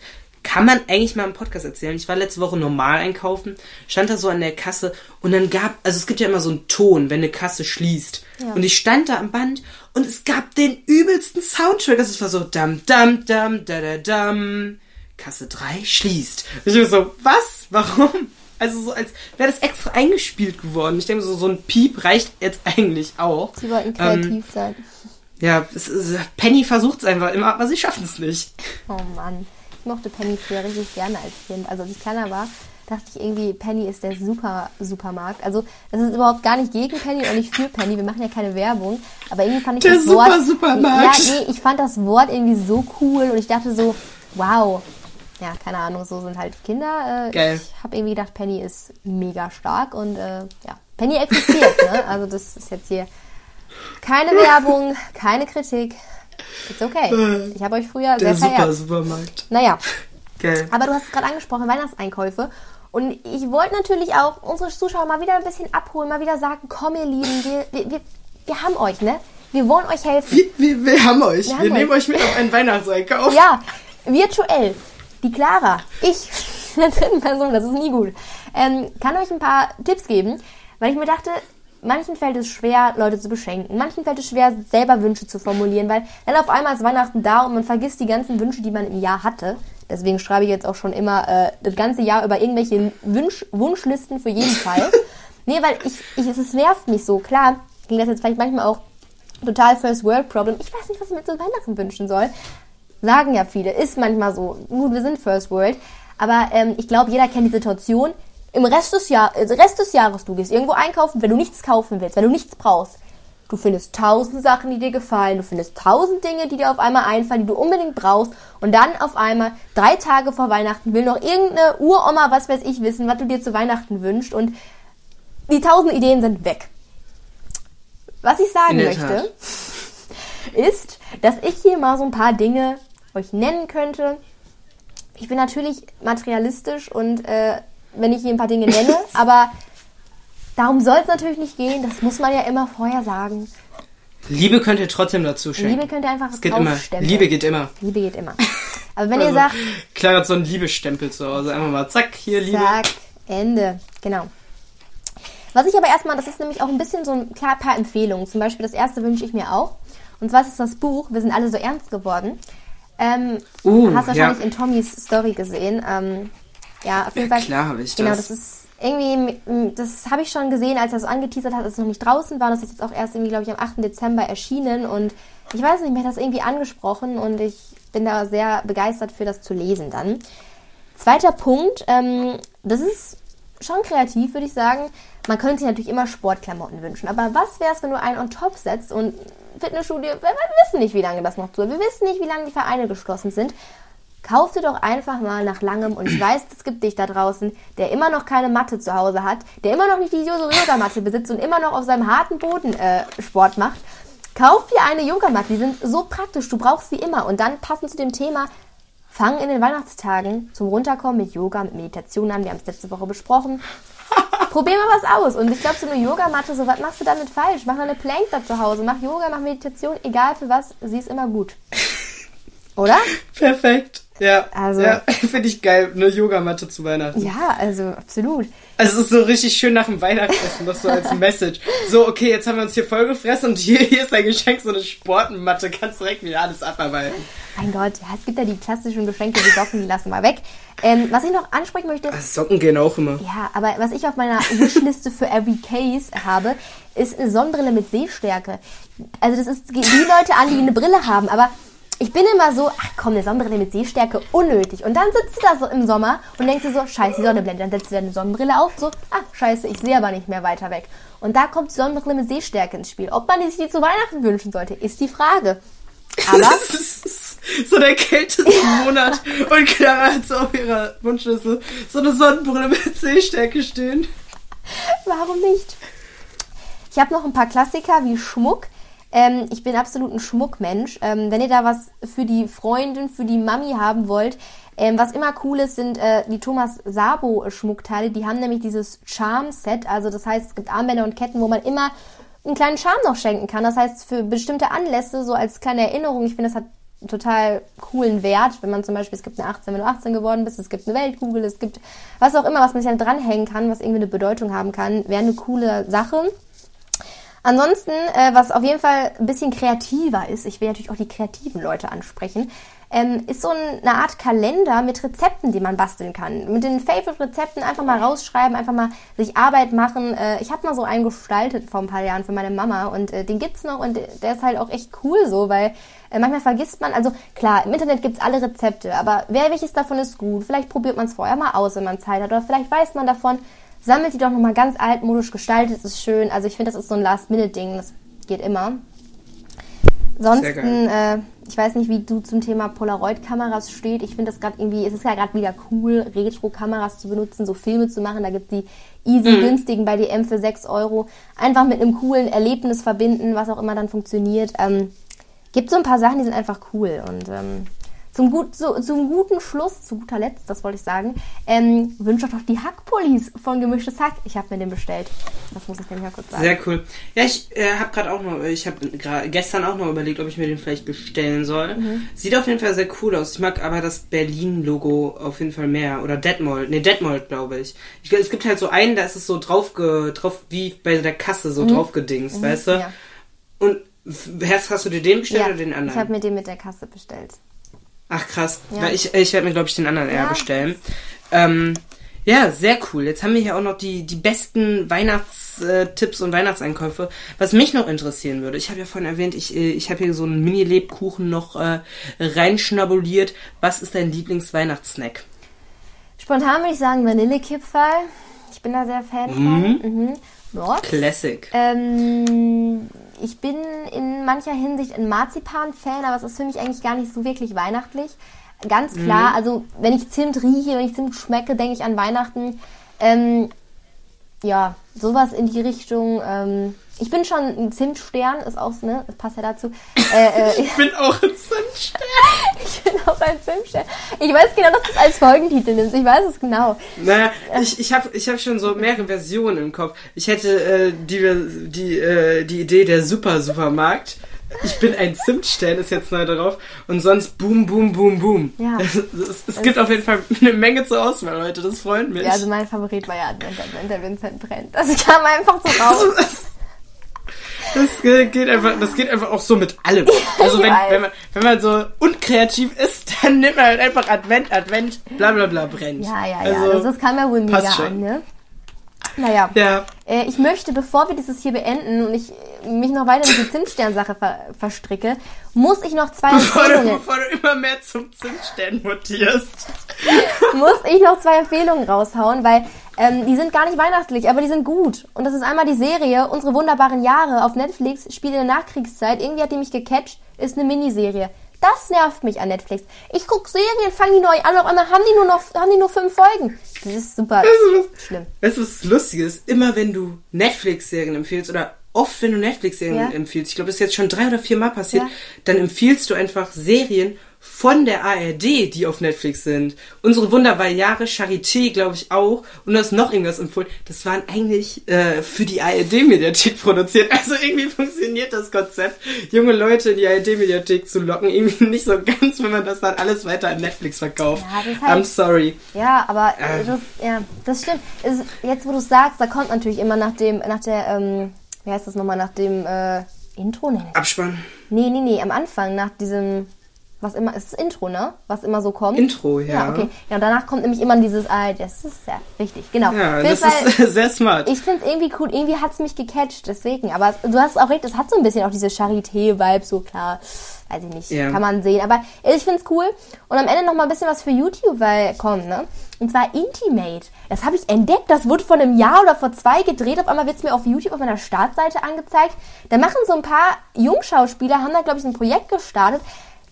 kann man eigentlich mal im Podcast erzählen. Ich war letzte Woche normal einkaufen, stand da so an der Kasse und dann gab, also es gibt ja immer so einen Ton, wenn eine Kasse schließt. Ja. Und ich stand da am Band und es gab den übelsten Soundtrack. Das war so dam dam dam da da dam. Kasse 3 schließt. Und ich war so, was? Warum? Also so als wäre das extra eingespielt geworden. Ich denke so, so ein Piep reicht jetzt eigentlich auch. Sie wollten kreativ ähm, sein. Ja, ist, Penny versucht es einfach immer, aber sie schaffen es nicht. Oh Mann. Ich mochte Penny früher richtig gerne als Kind. Also als ich kleiner war, dachte ich irgendwie, Penny ist der super Supermarkt. Also das ist überhaupt gar nicht gegen Penny und nicht für Penny. Wir machen ja keine Werbung. Aber irgendwie fand ich der das super Wort. Supermarkt. Ja, nee, ich fand das Wort irgendwie so cool und ich dachte so, wow. Ja, keine Ahnung, so sind halt Kinder. Äh, Geil. Ich habe irgendwie gedacht, Penny ist mega stark und äh, ja, Penny existiert. ne? Also das ist jetzt hier keine Werbung, keine Kritik. Ist okay. Ich habe euch früher Der sehr super verehrt. Supermarkt. Naja, (laughs) Geil. aber du hast es gerade angesprochen, Weihnachtseinkäufe. Und ich wollte natürlich auch unsere Zuschauer mal wieder ein bisschen abholen, mal wieder sagen, komm ihr Lieben, wir, wir, wir, wir haben euch, ne? Wir wollen euch helfen. Wir, wir, wir haben euch. Wir Wir, haben nehmen euch. euch mit auf einen Weihnachtseinkauf. Ja, virtuell. Die Clara, ich, (laughs) in der dritten Person, das ist nie gut, ähm, kann euch ein paar Tipps geben, weil ich mir dachte, manchen fällt es schwer, Leute zu beschenken. Manchen fällt es schwer, selber Wünsche zu formulieren, weil dann auf einmal ist Weihnachten da und man vergisst die ganzen Wünsche, die man im Jahr hatte. Deswegen schreibe ich jetzt auch schon immer äh, das ganze Jahr über irgendwelche Wunsch Wunschlisten für jeden Fall. (laughs) nee, weil ich, ich, es nervt mich so. Klar, ging das jetzt vielleicht manchmal auch total First World Problem. Ich weiß nicht, was ich mir zu Weihnachten wünschen soll. Sagen ja viele, ist manchmal so. Gut, wir sind First World. Aber ähm, ich glaube, jeder kennt die Situation. Im Rest des, Jahr, äh, Rest des Jahres, du gehst irgendwo einkaufen, wenn du nichts kaufen willst, wenn du nichts brauchst. Du findest tausend Sachen, die dir gefallen. Du findest tausend Dinge, die dir auf einmal einfallen, die du unbedingt brauchst. Und dann auf einmal, drei Tage vor Weihnachten, will noch irgendeine Uroma, was weiß ich, wissen, was du dir zu Weihnachten wünschst. Und die tausend Ideen sind weg. Was ich sagen möchte, ist, dass ich hier mal so ein paar Dinge euch nennen könnte. Ich bin natürlich materialistisch und äh, wenn ich hier ein paar Dinge nenne, (laughs) aber darum soll es natürlich nicht gehen. Das muss man ja immer vorher sagen. Liebe könnt ihr trotzdem dazu schenken. Liebe könnt ihr einfach es geht immer. Liebe geht immer. Liebe geht immer. (laughs) Aber wenn ihr Also, sagt, Clara hat so einen Liebestempel zu Hause. Einfach mal zack, hier Liebe. Zack, Ende. Genau. Was ich aber erstmal, das ist nämlich auch ein bisschen so ein klar paar Empfehlungen. Zum Beispiel das erste wünsche ich mir auch. Und zwar ist das Buch Wir sind alle so ernst geworden. Ähm, Uh, hast wahrscheinlich ja. in Tommys Story gesehen. Ähm, ja, auf jeden Ja, Fall. klar habe ich Genau, das. das ist irgendwie, das habe ich schon gesehen, als er es angeteasert hat, als es noch nicht draußen war. Das ist jetzt auch erst irgendwie, glaube ich, am 8. Dezember erschienen. Und ich weiß nicht, mir hat das irgendwie angesprochen und ich bin da sehr begeistert für das zu lesen dann. Zweiter Punkt, ähm, das ist schon kreativ, würde ich sagen. Man könnte sich natürlich immer Sportklamotten wünschen. Aber was wäre es, wenn du einen on top setzt und Fitnessstudio, wir, wir wissen nicht, wie lange das noch tut. Wir wissen nicht, wie lange die Vereine geschlossen sind. Kauf dir doch einfach mal nach langem, und ich weiß, es gibt dich da draußen, der immer noch keine Matte zu Hause hat, der immer noch nicht die Yoga-Matte besitzt und immer noch auf seinem harten Boden äh, Sport macht. Kauf dir eine Yogamatte, die sind so praktisch, du brauchst sie immer. Und dann passend zu dem Thema, fang in den Weihnachtstagen zum Runterkommen mit Yoga, mit Meditation an. Wir haben es letzte Woche besprochen. (laughs) Probier mal was aus. Und ich glaube, so eine Yogamatte, so was machst du damit falsch? Mach mal eine Plank da zu Hause, mach Yoga, mach Meditation, egal für was, sie ist immer gut. Oder? (laughs) Perfekt. Ja. Also- ja, (laughs) finde ich geil. Eine Yogamatte zu Weihnachten. Ja, also absolut. Also es ist so richtig schön nach dem Weihnachtsessen, das so als Message. So, okay, jetzt haben wir uns hier vollgefressen und hier, hier ist dein Geschenk, so eine Sportmatte, kannst direkt wieder alles abarbeiten. Mein Gott, ja, es gibt ja die klassischen Geschenke, die Socken, die lassen wir weg. Ähm, was ich noch ansprechen möchte, Socken gehen auch immer. ja, aber was ich auf meiner Wishliste für Every Case habe, ist eine Sonnenbrille mit Sehstärke. Also das ist die Leute an, die eine Brille haben, aber ich bin immer so, ach komm, eine Sonnenbrille mit Sehstärke, unnötig. Und dann sitzt du da so im Sommer und denkst dir so, scheiße, die Sonne blendet. Dann setzt du deine Sonnenbrille auf, so, ach scheiße, ich sehe aber nicht mehr weiter weg. Und da kommt die Sonnenbrille mit Sehstärke ins Spiel. Ob man sich die zu Weihnachten wünschen sollte, ist die Frage. Aber (laughs) Das ist so der kälteste Monat und Clara hat so auf ihrer Wunschliste so eine Sonnenbrille mit Sehstärke stehen. Warum nicht? Ich habe noch ein paar Klassiker wie Schmuck. Ähm, ich bin absolut ein Schmuckmensch. Ähm, wenn ihr da was für die Freundin, für die Mami haben wollt, ähm, was immer cool ist, sind äh, die Thomas Sabo Schmuckteile. Die haben nämlich dieses Charm-Set. Also das heißt, es gibt Armbänder und Ketten, wo man immer einen kleinen Charme noch schenken kann. Das heißt, für bestimmte Anlässe, so als kleine Erinnerung, ich finde, das hat total coolen Wert, wenn man zum Beispiel, es gibt eine 18, wenn du 18 geworden bist, es gibt eine Weltkugel, es gibt was auch immer, was man sich dann dranhängen kann, was irgendwie eine Bedeutung haben kann, wäre eine coole Sache. Ansonsten, äh, was auf jeden Fall ein bisschen kreativer ist, ich will natürlich auch die kreativen Leute ansprechen, ähm, ist so eine Art Kalender mit Rezepten, die man basteln kann. Mit den Favorite-Rezepten einfach mal rausschreiben, einfach mal sich Arbeit machen. Äh, ich habe mal so einen gestaltet vor ein paar Jahren für meine Mama und äh, den gibt's noch und der ist halt auch echt cool so, weil äh, manchmal vergisst man, also klar, im Internet gibt's alle Rezepte, aber wer welches davon ist gut? Vielleicht probiert man es vorher mal aus, wenn man Zeit hat oder vielleicht weiß man davon, sammelt die doch nochmal ganz altmodisch gestaltet, ist schön. Also ich finde, das ist so ein Last-Minute-Ding, das geht immer. Ansonsten, äh, ich weiß nicht, wie du zum Thema Polaroid-Kameras steht. Ich finde das gerade irgendwie, es ist ja gerade wieder cool, Retro-Kameras zu benutzen, so Filme zu machen. Da gibt es die easy mhm. günstigen bei DM für 6 Euro. Einfach mit einem coolen Erlebnis verbinden, was auch immer dann funktioniert. Ähm, gibt so ein paar Sachen, die sind einfach cool. Und ähm, zum, gut, so, zum guten Schluss, zu guter Letzt, das wollte ich sagen, ähm, wünsche doch die Hackpullis von Gemischtes Hack. Ich habe mir den bestellt. Das muss ich nämlich mal kurz sagen. Sehr cool. Ja, ich äh, habe gerade auch noch, ich habe gestern auch noch überlegt, ob ich mir den vielleicht bestellen soll. Mhm. Sieht auf jeden Fall sehr cool aus. Ich mag aber das Berlin-Logo auf jeden Fall mehr. Oder Detmold. Ne, Detmold, glaube ich. ich. Es gibt halt so einen, da ist es so drauf, drauf wie bei der Kasse so mhm. draufgedingst, mhm, weißt du? Ja. Und hast, hast du dir den bestellt ja, oder den anderen? Ich habe mir den mit der Kasse bestellt. Ach krass. Ja. Ich, ich werde mir, glaube ich, den anderen eher bestellen. Ähm, ja, sehr cool. Jetzt haben wir hier auch noch die, die besten Weihnachtstipps und Weihnachtseinkäufe. Was mich noch interessieren würde, ich habe ja vorhin erwähnt, ich, äh, ich habe hier so einen Mini-Lebkuchen noch äh, reinschnabuliert. Was ist dein Lieblings-Weihnachtssnack? Spontan würde ich sagen Vanillekipferl. Ich bin da sehr Fan mhm. von. Mhm. Classic. Ähm, ich bin in mancher Hinsicht ein Marzipan-Fan, aber es ist für mich eigentlich gar nicht so wirklich weihnachtlich. Ganz klar, mhm. also wenn ich Zimt rieche, wenn ich Zimt schmecke, denke ich an Weihnachten. Ähm, ja, sowas in die Richtung. Ähm, ich bin schon ein Zimtstern, ist auch, ne, das passt ja dazu. (laughs) Äh, äh, ich bin auch ein Zimtstern. (laughs) ich bin auch ein Zimtstern. Ich weiß genau, dass du es als Folgentitel nimmst. Ich weiß es genau. Naja, ich, ich habe ich hab schon so mehrere Versionen im Kopf. Ich hätte äh, die, die, äh, die Idee der Super-Supermarkt. Ich bin ein Zimtstern, ist jetzt neu drauf. Und sonst boom, boom, boom, boom. Ja. (laughs) Es, es, es gibt auf jeden Fall eine Menge zur Auswahl, Leute. Das freut mich. Ja, also mein Favorit war ja Advent, Advent, der Vincent brennt. Das kam einfach so raus. Das geht einfach, das geht einfach auch so mit allem. Also (laughs) wenn, wenn, man, wenn man so unkreativ ist, (laughs) dann nimmt man halt einfach Advent, Advent, bla bla bla brennt. Ja, ja, ja. Also, das, kam ja wohl mega an, ne? Naja, ja. Äh, ich möchte, bevor wir dieses hier beenden und ich mich noch weiter in die Zimtstern-Sache ver verstricke, muss ich noch zwei bevor Empfehlungen... Du, bevor du immer mehr zum Zimtstern mutierst. (laughs) muss ich noch zwei Empfehlungen raushauen, weil ähm, die sind gar nicht weihnachtlich, aber die sind gut. Und das ist einmal die Serie Unsere wunderbaren Jahre auf Netflix, spielt in der Nachkriegszeit. Irgendwie hat die mich gecatcht, ist eine Miniserie. Das nervt mich an Netflix. Ich gucke Serien, fange die neu an, auf einmal haben die nur noch, haben die nur fünf Folgen. Das ist super du, was, schlimm. Du, was lustig ist? Immer wenn du Netflix-Serien empfiehlst oder oft, wenn du Netflix-Serien ja. empfiehlst, ich glaube, das ist jetzt schon drei oder vier Mal passiert, ja. dann empfiehlst du einfach Serien, von der ARD, die auf Netflix sind. Unsere wunderbare Jahre, Charité, glaube ich auch. Und du hast noch irgendwas empfohlen. Das waren eigentlich äh, für die ARD-Mediathek (laughs) produziert. Also irgendwie funktioniert das Konzept, junge Leute in die ARD-Mediathek zu locken, irgendwie nicht so ganz, wenn man das dann alles weiter an Netflix verkauft. Ja, halt, I'm sorry. Ja, aber äh. das, ja, das stimmt. Es, jetzt, wo du es sagst, da kommt natürlich immer nach dem, nach der, ähm, wie heißt das nochmal, nach dem äh, Intro? Nee, Abspann. Nee, nee, nee, am Anfang, nach diesem was immer, ist das Intro, ne? Was immer so kommt. Intro, ja. Ja, okay. Ja, und danach kommt nämlich immer dieses, ah, das ist ja richtig, genau. Ja, das Fall, ist (laughs) sehr smart. Ich finde es irgendwie cool, irgendwie hat es mich gecatcht, deswegen. Aber du hast auch recht, es hat so ein bisschen auch diese Charité-Vibe, so klar, weiß ich nicht, ja. kann man sehen. Aber ich finde es cool. Und am Ende noch mal ein bisschen was für YouTube, weil, komm, ne? Und zwar Intimate. Das habe ich entdeckt, das wurde vor einem Jahr oder vor zwei gedreht. Auf einmal wird es mir auf YouTube auf meiner Startseite angezeigt. Da machen so ein paar Jungschauspieler, haben da, glaube ich, ein Projekt gestartet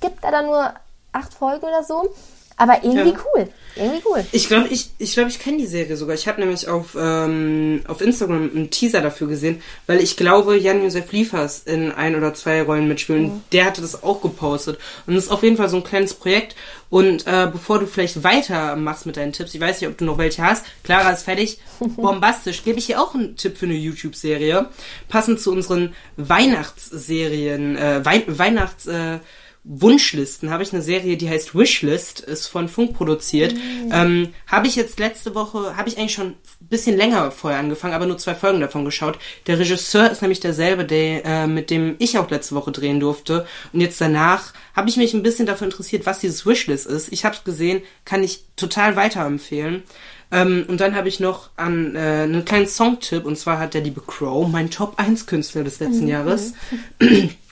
gibt da dann nur acht Folgen oder so. Aber irgendwie ja. cool. Irgendwie cool. Ich glaube, ich, ich, glaub, ich kenne die Serie sogar. Ich habe nämlich auf, ähm, auf Instagram einen Teaser dafür gesehen, weil ich glaube, Jan-Josef Liefers in ein oder zwei Rollen mitspielen. Mhm. Der hatte das auch gepostet. Und es ist auf jeden Fall so ein kleines Projekt. Und äh, bevor du vielleicht weitermachst mit deinen Tipps, ich weiß nicht, ob du noch welche hast. Clara ist fertig. (laughs) Bombastisch. Gebe ich hier auch einen Tipp für eine YouTube-Serie. Passend zu unseren Weihnachtsserien, äh, Wei Weihnachts... Äh, Wunschlisten habe ich eine Serie, die heißt Wishlist, ist von Funk produziert. Mhm. Ähm, habe ich jetzt letzte Woche, habe ich eigentlich schon ein bisschen länger vorher angefangen, aber nur zwei Folgen davon geschaut. Der Regisseur ist nämlich derselbe, der, äh, mit dem ich auch letzte Woche drehen durfte. Und jetzt danach habe ich mich ein bisschen dafür interessiert, was dieses Wishlist ist. Ich habe es gesehen, kann ich total weiterempfehlen. Ähm, und dann habe ich noch an, äh, einen kleinen Songtipp, und zwar hat der liebe Crow, mein Top 1 Künstler des letzten mhm. Jahres, (clears throat)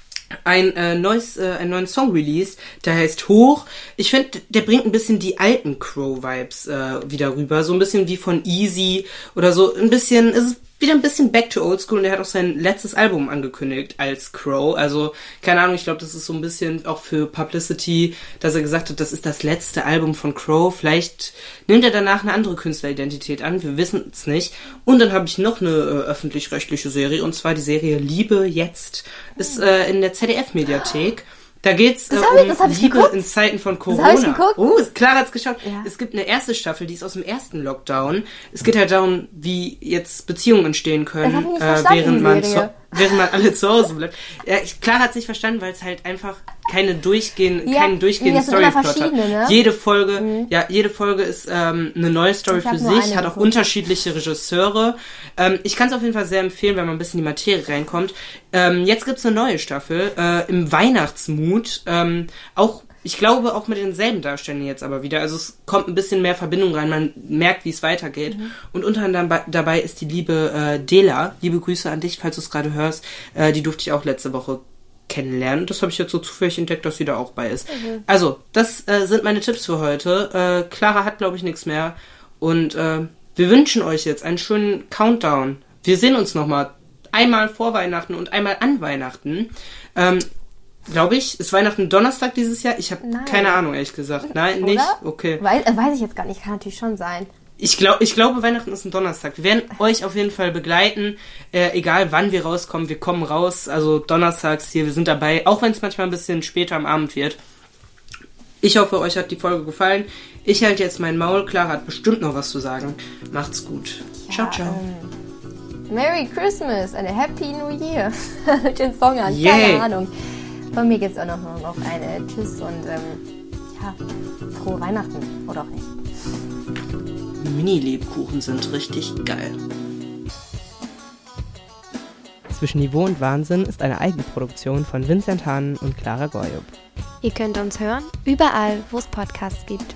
ein äh, neues, äh, einen neuen Song released, der heißt Hoch. Ich finde, der bringt ein bisschen die alten Crow-Vibes äh, wieder rüber. So ein bisschen wie von Easy oder so. Ein bisschen, es ist wieder ein bisschen back to old school und er hat auch sein letztes Album angekündigt als Crow. Also, keine Ahnung, ich glaube, das ist so ein bisschen auch für Publicity, dass er gesagt hat, das ist das letzte Album von Crow. Vielleicht nimmt er danach eine andere Künstleridentität an, wir wissen es nicht. Und dann habe ich noch eine äh, öffentlich-rechtliche Serie und zwar die Serie Liebe jetzt. Ist äh, in der ZDF-Mediathek. Da geht's äh, um ich, Liebe geguckt. in Zeiten von Corona. Das ich geguckt. Oh, Clara hat's geschaut. Ja. Es gibt eine erste Staffel, die ist aus dem ersten Lockdown. Es geht halt darum, wie jetzt Beziehungen entstehen können, äh, während man während man alle zu Hause bleibt. Ja, ich, Clara hat's nicht verstanden, weil es halt einfach keine durchgehende, ja, keinen durchgehenden Storyplot hat. Ne? Jede Folge, mhm. ja, jede Folge ist ähm, eine neue Story für sich, hat auch unterschiedliche Regisseure. Ähm, ich kann es auf jeden Fall sehr empfehlen, wenn man ein bisschen in die Materie reinkommt. Ähm, jetzt gibt's eine neue Staffel äh, im Weihnachtsmut, ähm, auch ich glaube auch mit denselben Darstellern jetzt aber wieder. Also es kommt ein bisschen mehr Verbindung rein, man merkt, wie es weitergeht. Mhm. Und unter anderem dabei ist die liebe äh, Dela. Liebe Grüße an dich, falls du es gerade hörst. Äh, die durfte ich auch letzte Woche kennenlernen. Das habe ich jetzt so zufällig entdeckt, dass sie da auch bei ist. Mhm. Also, das äh, sind meine Tipps für heute. Äh, Clara hat, glaube ich, nichts mehr. Und äh, wir wünschen euch jetzt einen schönen Countdown. Wir sehen uns nochmal einmal vor Weihnachten und einmal an Weihnachten. Ähm, Glaube ich. Ist Weihnachten Donnerstag dieses Jahr? Ich habe keine Ahnung, ehrlich gesagt. Nein, Oder? nicht? Okay. Weiß, äh, weiß ich jetzt gar nicht. Kann natürlich schon sein. Ich, glaub, ich glaube, Weihnachten ist ein Donnerstag. Wir werden euch auf jeden Fall begleiten, äh, egal wann wir rauskommen. Wir kommen raus, also donnerstags hier, wir sind dabei, auch wenn es manchmal ein bisschen später am Abend wird. Ich hoffe, euch hat die Folge gefallen. Ich halte jetzt mein Maul. Clara hat bestimmt noch was zu sagen. Macht's gut. Ja, ciao, ciao. Ähm, Merry Christmas and a Happy New Year. (laughs) Den Song an, yeah. keine Ahnung. Von mir gibt es auch noch, noch eine Tschüss und ähm, ja, frohe Weihnachten oder auch nicht. Mini-Lebkuchen sind richtig geil. Zwischen Niveau und Wahnsinn ist eine Eigenproduktion von Vincent Hahn und Clara Goyub. Ihr könnt uns hören, überall, wo es Podcasts gibt.